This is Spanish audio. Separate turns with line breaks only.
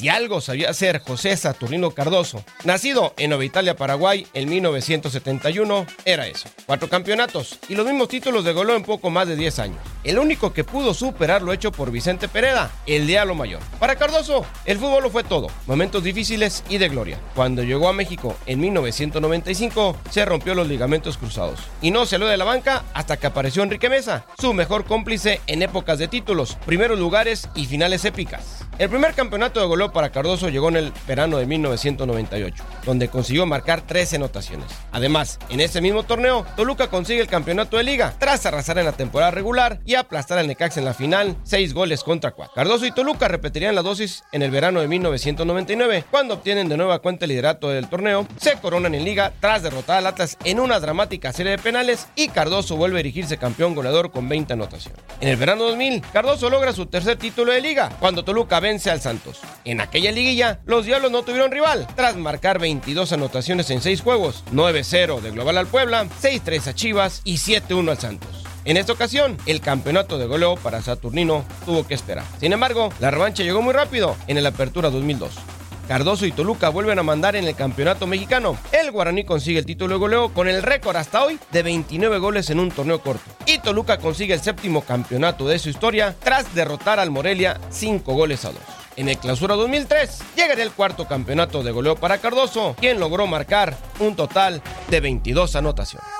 Si algo sabía hacer José Saturnino Cardoso, nacido en Nueva Italia, Paraguay, en 1971, era eso. Cuatro campeonatos y los mismos títulos de goleo en poco más de 10 años. El único que pudo superar lo hecho por Vicente Pereda, el diablo mayor. Para Cardoso, el fútbol lo fue todo, momentos difíciles y de gloria. Cuando llegó a México en 1995, se rompió los ligamentos cruzados y no salió de la banca hasta que apareció Enrique Mesa, su mejor cómplice en épocas de títulos, primeros lugares y finales épicas. El primer campeonato de goleo para Cardoso llegó en el verano de 1998, donde consiguió marcar 13 anotaciones. Además, en ese mismo torneo, Toluca consigue el campeonato de liga tras arrasar en la temporada regular y aplastar al Necaxa en la final, 6 goles contra 4. Cardoso y Toluca repetirían la dosis en el verano de 1999, cuando obtienen de nueva cuenta el liderato del torneo, se coronan en liga tras derrotar al Atlas en una dramática serie de penales y Cardoso vuelve a erigirse campeón goleador con 20 anotaciones. En el verano 2000, Cardoso logra su tercer título de liga, cuando Toluca vence al Santos. En aquella liguilla, los Diablos no tuvieron rival, tras marcar 22 anotaciones en 6 juegos, 9-0 de global al Puebla, 6-3 a Chivas y 7-1 al Santos. En esta ocasión, el campeonato de goleo para Saturnino tuvo que esperar. Sin embargo, la revancha llegó muy rápido en el Apertura 2002. Cardoso y Toluca vuelven a mandar en el campeonato mexicano. El Guaraní consigue el título de goleo con el récord hasta hoy de 29 goles en un torneo corto. Y Toluca consigue el séptimo campeonato de su historia tras derrotar al Morelia 5 goles a 2. En el clausura 2003 llegaría el cuarto campeonato de goleo para Cardoso, quien logró marcar un total de 22 anotaciones.